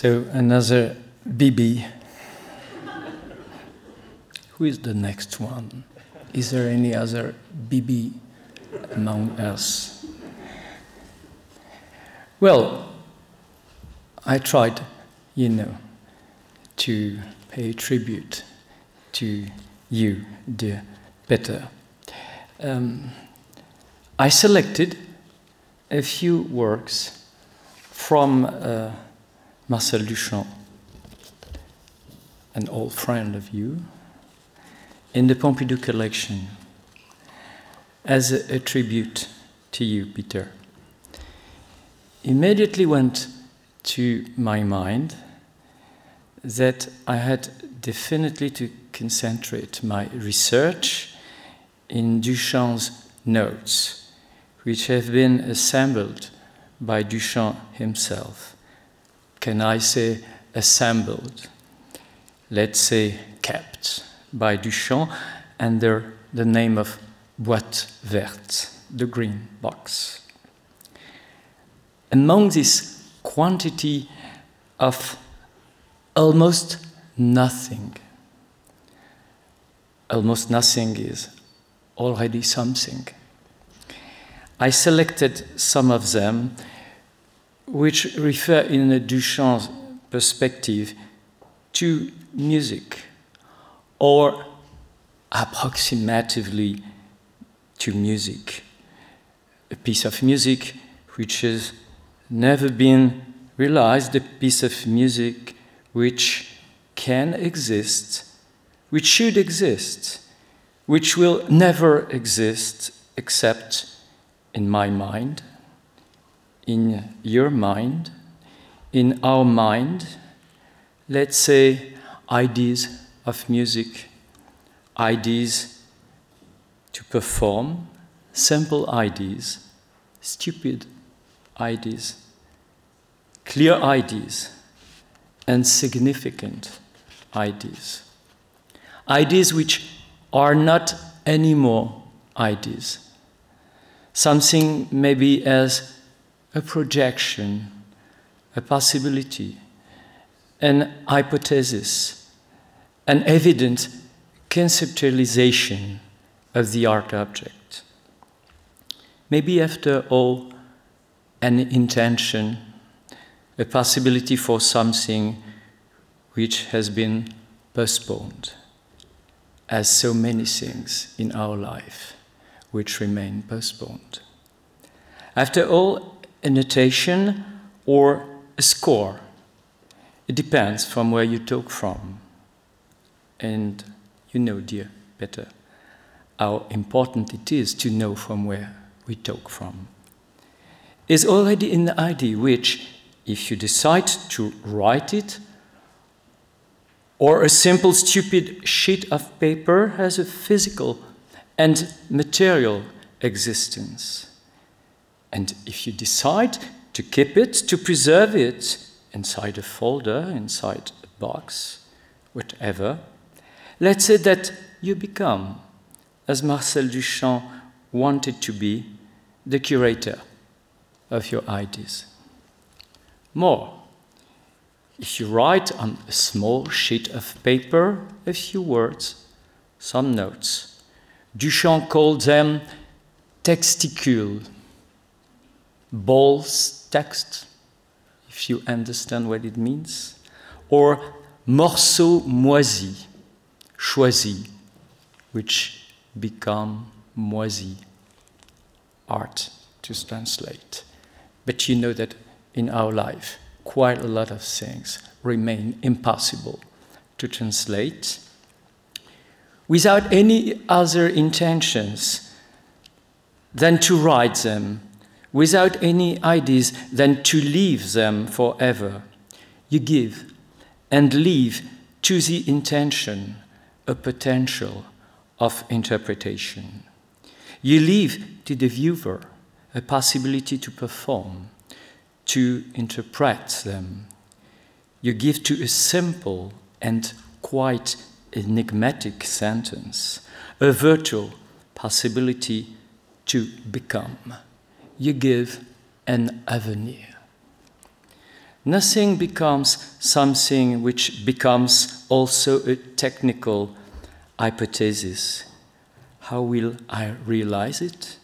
So another BB. Who is the next one? Is there any other BB among us? Well, I tried, you know, to pay tribute to you, dear Peter. Um, I selected a few works from uh, Marcel Duchamp, an old friend of you, in the Pompidou collection as a, a tribute to you, Peter. Immediately went to my mind that I had definitely to concentrate my research in Duchamp's notes, which have been assembled by Duchamp himself. Can I say assembled? Let's say kept by Duchamp under the name of Boîte Verte, the green box. Among this quantity of almost nothing, almost nothing is already something. I selected some of them which refer in a Duchamp's perspective to music or approximatively to music. A piece of music which has never been realized, a piece of music which can exist, which should exist, which will never exist except in my mind, in your mind, in our mind, let's say ideas of music, ideas to perform, simple ideas, stupid ideas, clear ideas, and significant ideas. Ideas which are not anymore ideas. Something maybe as a projection, a possibility, an hypothesis, an evident conceptualization of the art object. Maybe after all, an intention, a possibility for something which has been postponed, as so many things in our life which remain postponed. After all, a notation or a score, it depends from where you talk from. And you know, dear Peter, how important it is to know from where we talk from. Is already in the idea which, if you decide to write it, or a simple stupid sheet of paper has a physical and material existence. And if you decide to keep it, to preserve it inside a folder, inside a box, whatever, let's say that you become, as Marcel Duchamp wanted to be, the curator of your ideas. More, if you write on a small sheet of paper a few words, some notes, Duchamp called them texticules, balls text, if you understand what it means, or morceau moisis, choisis, which become moisi, art to translate. But you know that in our life, quite a lot of things remain impossible to translate without any other intentions than to write them, without any ideas than to leave them forever. You give and leave to the intention a potential of interpretation. You leave to the viewer a possibility to perform, to interpret them. You give to a simple and quite enigmatic sentence a virtual possibility to become. You give an avenir. Nothing becomes something which becomes also a technical hypothesis. How will I realize it?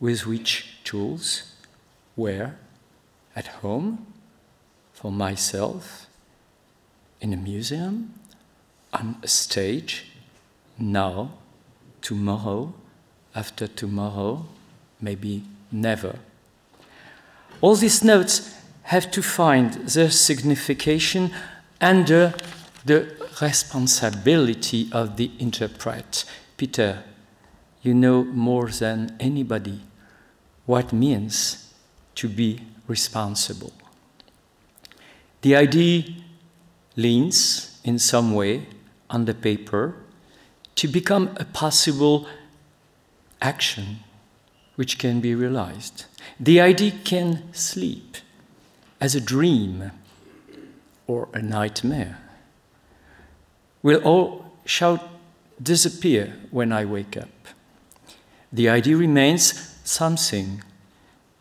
With which tools? Where? At home? For myself? In a museum? On a stage? Now? Tomorrow? After tomorrow? Maybe never. All these notes have to find their signification under the responsibility of the interpret. Peter, you know more than anybody what means to be responsible. The idea leans in some way on the paper to become a possible action which can be realized. The idea can sleep as a dream or a nightmare. Will all shall disappear when I wake up. The idea remains something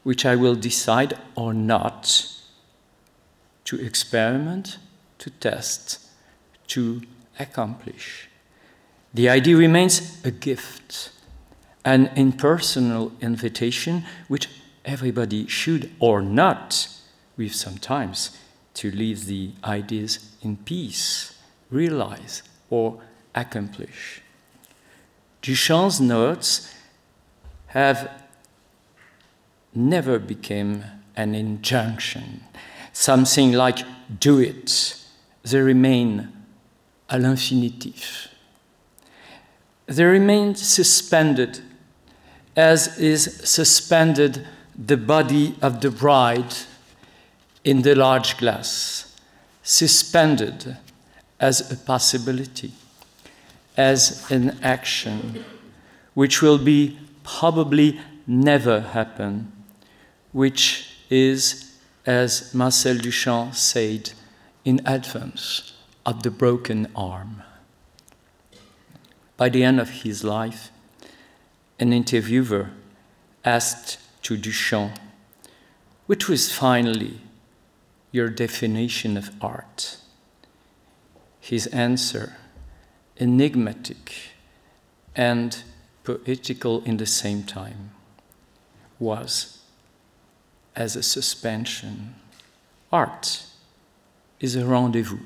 which I will decide or not to experiment, to test, to accomplish. The idea remains a gift, an impersonal invitation which everybody should or not, with sometimes, to leave the ideas in peace, realize, or accomplish. Duchamp's notes have never become an injunction, something like do it. They remain à l'infinitif. They remain suspended, as is suspended the body of the bride in the large glass, suspended as a possibility, as an action, which will be probably never happen, which is, as Marcel Duchamp said, in advance of the broken arm. By the end of his life, an interviewer asked to Duchamp, which was finally your definition of art? His answer, enigmatic and poetical in the same time, was as a suspension. Art is a rendezvous.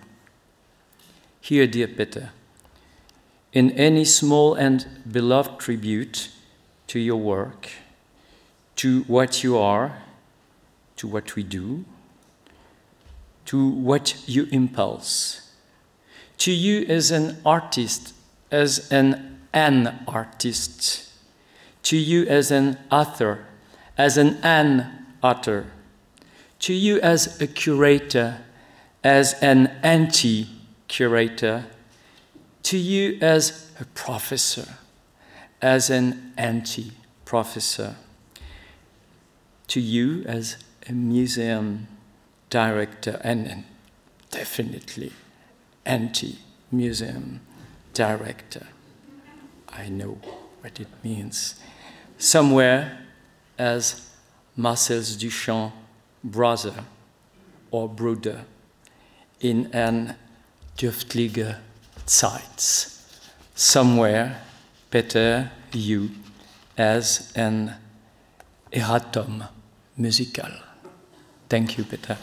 Here, dear Peter, in any small and beloved tribute to your work, to what you are, to what we do, to what you impulse, to you as an artist, as an an artist, to you as an author, as an an author, to you as a curator, as an anti curator, to you as a professor, as an anti professor to you as a museum director and definitely anti museum director. I know what it means. Somewhere as Marcel Duchamp brother or brother in an dürftige Zeit. Somewhere, Peter, you as an erratum musical. Thank you, Peter.